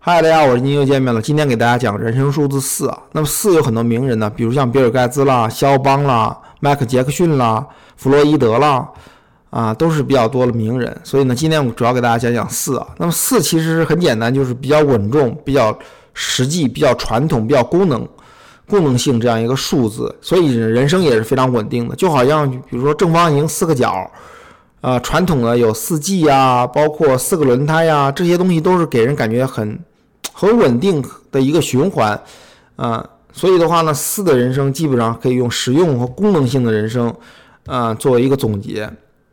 嗨，大家好，我是您又见面了。今天给大家讲人生数字四啊。那么四有很多名人呢，比如像比尔盖茨啦、肖邦啦、迈克杰克逊啦、弗洛伊德啦，啊，都是比较多的名人。所以呢，今天我主要给大家讲讲四啊。那么四其实很简单，就是比较稳重、比较实际、比较传统、比较功能、功能性这样一个数字。所以人生也是非常稳定的，就好像比如说正方形四个角。啊，传统的有四季呀，包括四个轮胎呀，这些东西都是给人感觉很很稳定的一个循环啊。所以的话呢，四的人生基本上可以用实用和功能性的人生啊作为一个总结。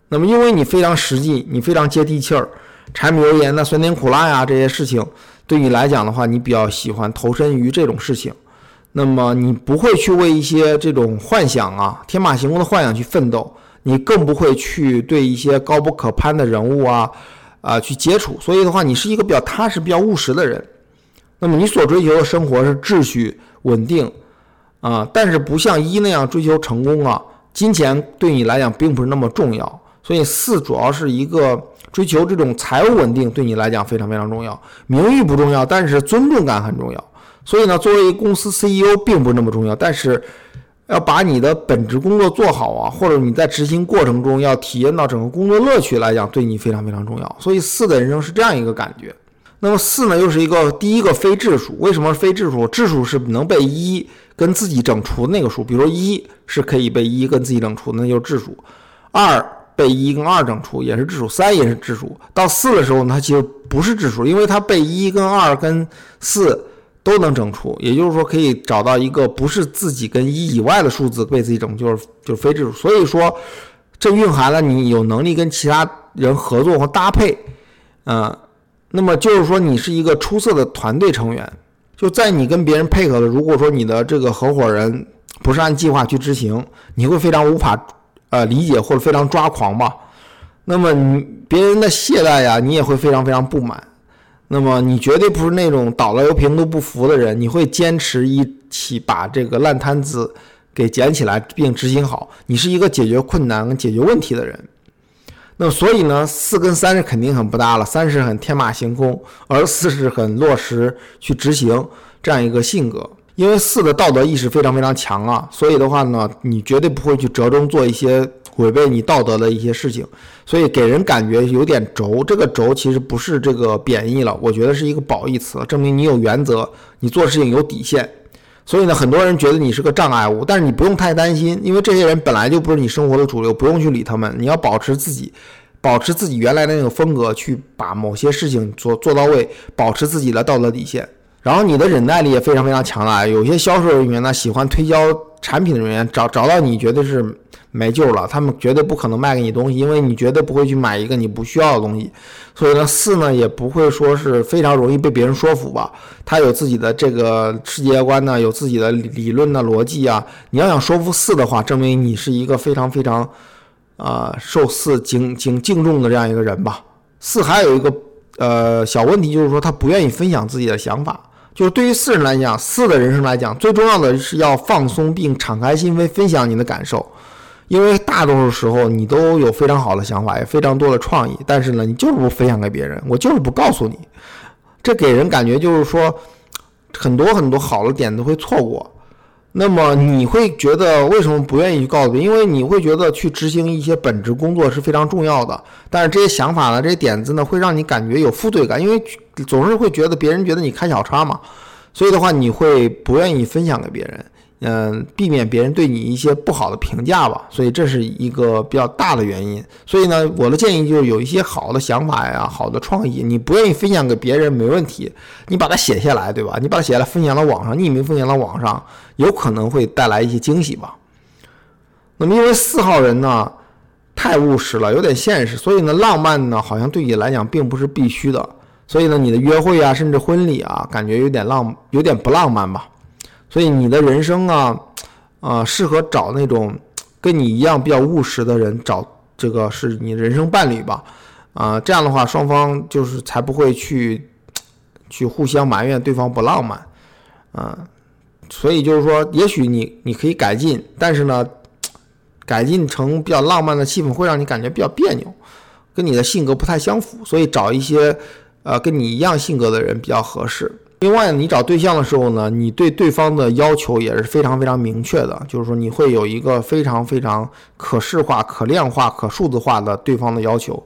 那么，因为你非常实际，你非常接地气儿，柴米油盐的酸甜苦辣呀这些事情，对你来讲的话，你比较喜欢投身于这种事情。那么，你不会去为一些这种幻想啊、天马行空的幻想去奋斗。你更不会去对一些高不可攀的人物啊，啊去接触，所以的话，你是一个比较踏实、比较务实的人。那么你所追求的生活是秩序、稳定，啊，但是不像一那样追求成功啊，金钱对你来讲并不是那么重要。所以四主要是一个追求这种财务稳定，对你来讲非常非常重要。名誉不重要，但是尊重感很重要。所以呢，作为公司 CEO 并不是那么重要，但是。要把你的本职工作做好啊，或者你在执行过程中要体验到整个工作乐趣来讲，对你非常非常重要。所以四的人生是这样一个感觉。那么四呢，又是一个第一个非质数。为什么非质数？质数是能被一跟自己整除的那个数。比如说一是可以被一跟自己整除，那就是质数。二被一跟二整除也是质数。三也是质数。到四的时候，它其实不是质数，因为它被一跟二跟四。都能整除，也就是说可以找到一个不是自己跟一以外的数字被自己整，就是就是非质数。所以说，这蕴含了你有能力跟其他人合作和搭配，嗯，那么就是说你是一个出色的团队成员。就在你跟别人配合的，如果说你的这个合伙人不是按计划去执行，你会非常无法呃理解或者非常抓狂吧？那么你别人的懈怠呀，你也会非常非常不满。那么你绝对不是那种倒了油瓶都不扶的人，你会坚持一起把这个烂摊子给捡起来并执行好。你是一个解决困难解决问题的人。那么所以呢，四跟三是肯定很不搭了。三是很天马行空，而四是很落实去执行这样一个性格。因为四的道德意识非常非常强啊，所以的话呢，你绝对不会去折中做一些。违背你道德的一些事情，所以给人感觉有点轴。这个轴其实不是这个贬义了，我觉得是一个褒义词，证明你有原则，你做事情有底线。所以呢，很多人觉得你是个障碍物，但是你不用太担心，因为这些人本来就不是你生活的主流，不用去理他们。你要保持自己，保持自己原来的那个风格，去把某些事情做做到位，保持自己的道德底线。然后你的忍耐力也非常非常强了。有些销售人员呢，喜欢推销产品的人员找找到你，绝对是。没救了，他们绝对不可能卖给你东西，因为你绝对不会去买一个你不需要的东西。所以呢，四呢也不会说是非常容易被别人说服吧。他有自己的这个世界观呢，有自己的理论的逻辑啊。你要想说服四的话，证明你是一个非常非常啊受四敬敬敬重的这样一个人吧。四还有一个呃小问题，就是说他不愿意分享自己的想法。就是对于四人来讲，四的人生来讲，最重要的是要放松并敞开心扉，分享你的感受。因为大多数时候你都有非常好的想法，也非常多的创意，但是呢，你就是不分享给别人，我就是不告诉你，这给人感觉就是说，很多很多好的点都会错过。那么你会觉得为什么不愿意去告诉？因为你会觉得去执行一些本职工作是非常重要的，但是这些想法呢，这些点子呢，会让你感觉有负罪感，因为总是会觉得别人觉得你开小差嘛，所以的话，你会不愿意分享给别人。嗯，避免别人对你一些不好的评价吧，所以这是一个比较大的原因。所以呢，我的建议就是有一些好的想法呀、好的创意，你不愿意分享给别人没问题，你把它写下来，对吧？你把它写下来分享到网上，匿名分享到网上，有可能会带来一些惊喜吧。那么因为四号人呢太务实了，有点现实，所以呢浪漫呢好像对你来讲并不是必须的。所以呢你的约会啊，甚至婚礼啊，感觉有点浪，有点不浪漫吧。所以你的人生啊，啊，适合找那种跟你一样比较务实的人，找这个是你人生伴侣吧，啊，这样的话双方就是才不会去去互相埋怨对方不浪漫，啊，所以就是说，也许你你可以改进，但是呢，改进成比较浪漫的气氛会让你感觉比较别扭，跟你的性格不太相符，所以找一些呃跟你一样性格的人比较合适。另外，你找对象的时候呢，你对对方的要求也是非常非常明确的，就是说你会有一个非常非常可视化、可量化、可数字化的对方的要求。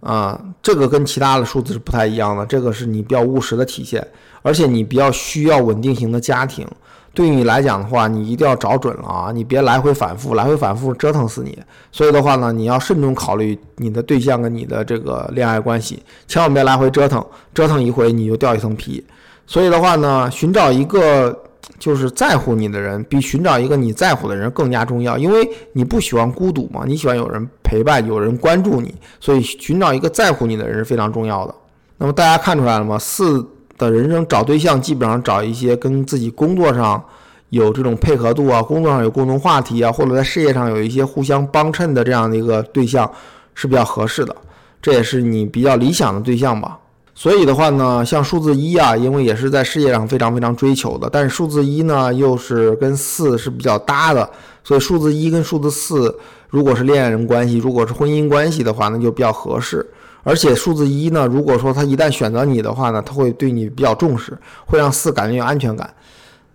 啊，这个跟其他的数字是不太一样的，这个是你比较务实的体现，而且你比较需要稳定型的家庭。对于你来讲的话，你一定要找准了啊，你别来回反复，来回反复折腾死你。所以的话呢，你要慎重考虑你的对象跟你的这个恋爱关系，千万别来回折腾，折腾一回你就掉一层皮。所以的话呢，寻找一个就是在乎你的人，比寻找一个你在乎的人更加重要，因为你不喜欢孤独嘛，你喜欢有人陪伴，有人关注你，所以寻找一个在乎你的人是非常重要的。那么大家看出来了吗？四的人生找对象，基本上找一些跟自己工作上有这种配合度啊，工作上有共同话题啊，或者在事业上有一些互相帮衬的这样的一个对象是比较合适的，这也是你比较理想的对象吧。所以的话呢，像数字一啊，因为也是在事业上非常非常追求的，但是数字一呢又是跟四是比较搭的，所以数字一跟数字四，如果是恋人关系，如果是婚姻关系的话，那就比较合适。而且数字一呢，如果说他一旦选择你的话呢，他会对你比较重视，会让四感觉有安全感。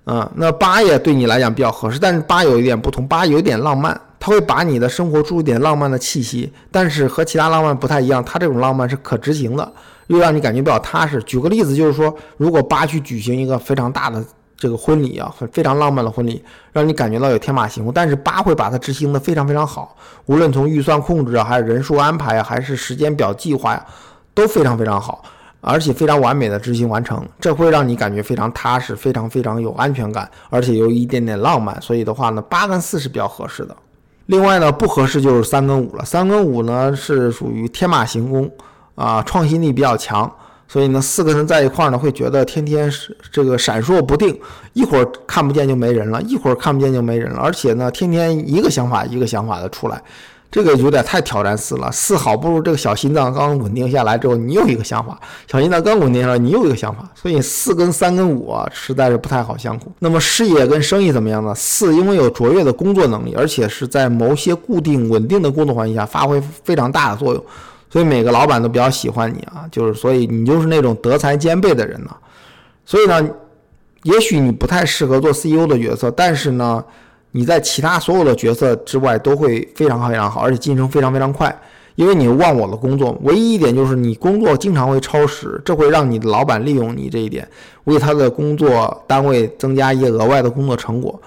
嗯，那八也对你来讲比较合适，但是八有一点不同，八有点浪漫，他会把你的生活注入点浪漫的气息，但是和其他浪漫不太一样，他这种浪漫是可执行的。又让你感觉比较踏实。举个例子，就是说，如果八去举行一个非常大的这个婚礼啊，很非常浪漫的婚礼，让你感觉到有天马行空，但是八会把它执行的非常非常好，无论从预算控制啊，还是人数安排啊，还是时间表计划呀，都非常非常好，而且非常完美的执行完成。这会让你感觉非常踏实，非常非常有安全感，而且有一点点浪漫。所以的话呢，八跟四是比较合适的。另外呢，不合适就是三跟五了。三跟五呢是属于天马行空。啊，创新力比较强，所以呢，四个人在一块儿呢，会觉得天天是这个闪烁不定，一会儿看不见就没人了，一会儿看不见就没人了，而且呢，天天一个想法一个想法的出来，这个有点太挑战四了。四好不如这个小心脏刚稳定下来之后，你又一个想法，小心脏刚稳定下来，你又一个想法，所以四跟三跟五啊，实在是不太好相处。那么事业跟生意怎么样呢？四因为有卓越的工作能力，而且是在某些固定稳定的工作环境下发挥非常大的作用。所以每个老板都比较喜欢你啊，就是所以你就是那种德才兼备的人呢。所以呢，也许你不太适合做 CEO 的角色，但是呢，你在其他所有的角色之外都会非常非常好，而且晋升非常非常快，因为你忘我的工作。唯一一点就是你工作经常会超时，这会让你的老板利用你这一点，为他的工作单位增加一些额外的工作成果。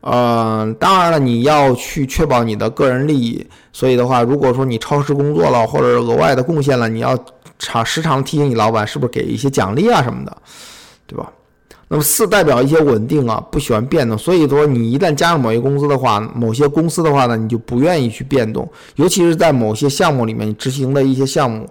呃，当然了，你要去确保你的个人利益，所以的话，如果说你超时工作了，或者额外的贡献了，你要常时常提醒你老板，是不是给一些奖励啊什么的，对吧？那么四代表一些稳定啊，不喜欢变动，所以说你一旦加入某些公司的话，某些公司的话呢，你就不愿意去变动，尤其是在某些项目里面你执行的一些项目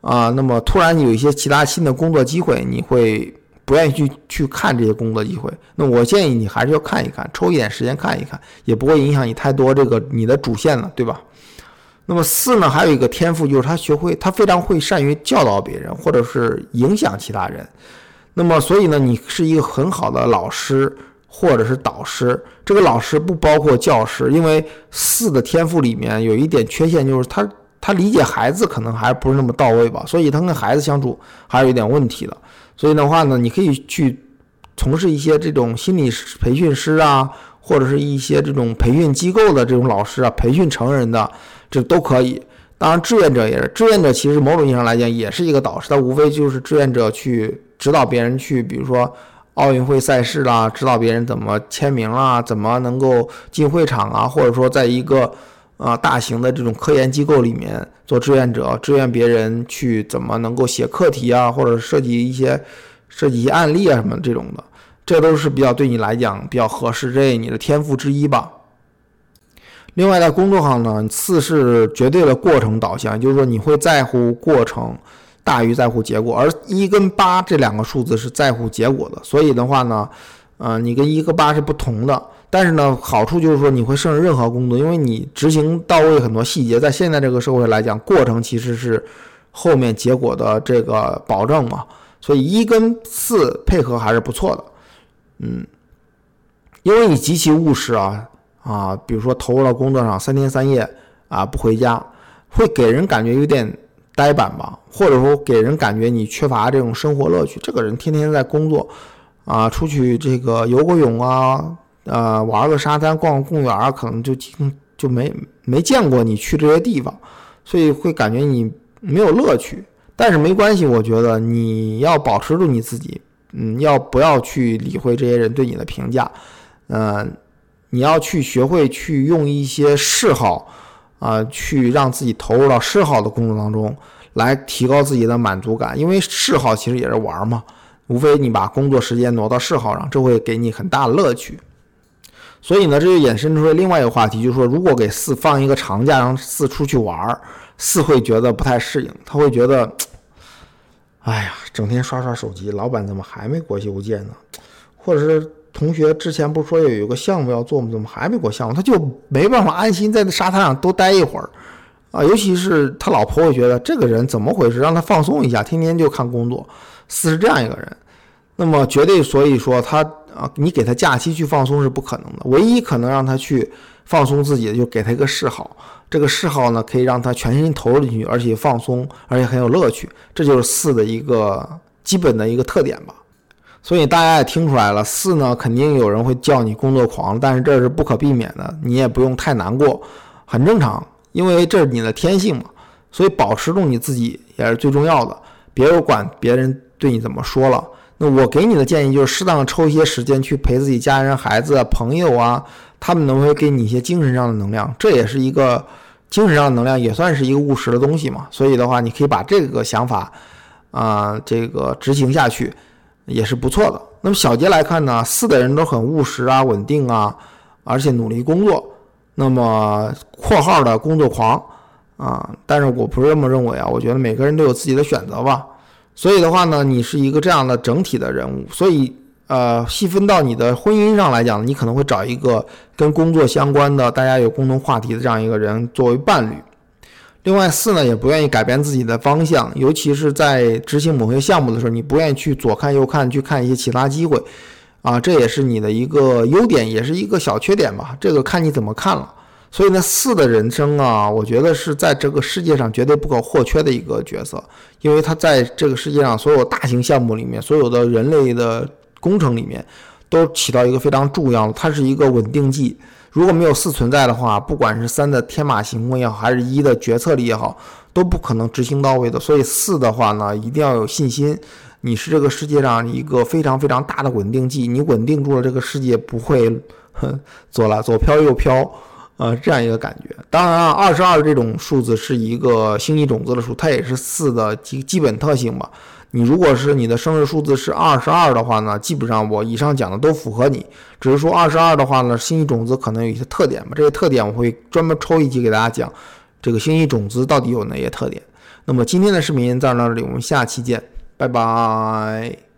啊，那么突然有一些其他新的工作机会，你会。不愿意去去看这些工作机会，那我建议你还是要看一看，抽一点时间看一看，也不会影响你太多这个你的主线了，对吧？那么四呢，还有一个天赋就是他学会，他非常会善于教导别人，或者是影响其他人。那么所以呢，你是一个很好的老师或者是导师。这个老师不包括教师，因为四的天赋里面有一点缺陷，就是他他理解孩子可能还不是那么到位吧，所以他跟孩子相处还是有点问题的。所以的话呢，你可以去从事一些这种心理师培训师啊，或者是一些这种培训机构的这种老师啊，培训成人的，这都可以。当然，志愿者也是，志愿者其实某种意义上来讲也是一个导师，他无非就是志愿者去指导别人去，比如说奥运会赛事啦，指导别人怎么签名啊，怎么能够进会场啊，或者说在一个。啊，大型的这种科研机构里面做志愿者，志愿别人去怎么能够写课题啊，或者设计一些设计一些案例啊什么这种的，这都是比较对你来讲比较合适，这你的天赋之一吧。另外，在工作上呢，四是绝对的过程导向，就是说你会在乎过程大于在乎结果，而一跟八这两个数字是在乎结果的，所以的话呢，呃，你跟一个八是不同的。但是呢，好处就是说你会胜任任何工作，因为你执行到位很多细节。在现在这个社会来讲，过程其实是后面结果的这个保证嘛。所以一跟四配合还是不错的，嗯，因为你极其务实啊啊，比如说投入到工作上三天三夜啊不回家，会给人感觉有点呆板吧，或者说给人感觉你缺乏这种生活乐趣。这个人天天在工作，啊，出去这个游个泳啊，呃，玩个沙滩，逛个公园，可能就就没没见过你去这些地方，所以会感觉你没有乐趣。但是没关系，我觉得你要保持住你自己，嗯，要不要去理会这些人对你的评价？嗯，你要去学会去用一些嗜好。啊，去让自己投入到嗜好的工作当中，来提高自己的满足感。因为嗜好其实也是玩嘛，无非你把工作时间挪到嗜好上，这会给你很大的乐趣。所以呢，这就衍生出了另外一个话题，就是说，如果给四放一个长假，让四出去玩，四会觉得不太适应，他会觉得，哎呀，整天刷刷手机，老板怎么还没给我邮件呢？或者是。同学之前不是说有有个项目要做吗？怎么还没给我项目？他就没办法安心在那沙滩上多待一会儿，啊，尤其是他老婆会觉得这个人怎么回事？让他放松一下，天天就看工作，四是这样一个人，那么绝对所以说他啊，你给他假期去放松是不可能的。唯一可能让他去放松自己的，就给他一个嗜好，这个嗜好呢可以让他全心投入进去，而且放松，而且很有乐趣，这就是四的一个基本的一个特点吧。所以大家也听出来了，四呢肯定有人会叫你工作狂，但是这是不可避免的，你也不用太难过，很正常，因为这是你的天性嘛。所以保持住你自己也是最重要的，别管别人对你怎么说了。那我给你的建议就是，适当抽一些时间去陪自己家人、孩子、朋友啊，他们能会给你一些精神上的能量，这也是一个精神上的能量，也算是一个务实的东西嘛。所以的话，你可以把这个想法啊，这个执行下去。也是不错的。那么小结来看呢，四的人都很务实啊、稳定啊，而且努力工作。那么括号的工作狂啊，但是我不是这么认为啊。我觉得每个人都有自己的选择吧。所以的话呢，你是一个这样的整体的人物。所以呃，细分到你的婚姻上来讲，你可能会找一个跟工作相关的、大家有共同话题的这样一个人作为伴侣。另外四呢，也不愿意改变自己的方向，尤其是在执行某些项目的时候，你不愿意去左看右看，去看一些其他机会，啊，这也是你的一个优点，也是一个小缺点吧。这个看你怎么看了。所以呢，四的人生啊，我觉得是在这个世界上绝对不可或缺的一个角色，因为他在这个世界上所有大型项目里面，所有的人类的工程里面，都起到一个非常重要的，它是一个稳定剂。如果没有四存在的话，不管是三的天马行空也好，还是一的决策力也好，都不可能执行到位的。所以四的话呢，一定要有信心，你是这个世界上一个非常非常大的稳定剂，你稳定住了这个世界，不会左了左飘右飘，呃，这样一个感觉。当然啊，二十二这种数字是一个星际种子的数，它也是四的基基本特性吧。你如果是你的生日数字是二十二的话呢，基本上我以上讲的都符合你。只是说二十二的话呢，星际种子可能有一些特点吧，这些特点我会专门抽一集给大家讲，这个星际种子到底有哪些特点。那么今天的视频到这里，我们下期见，拜拜。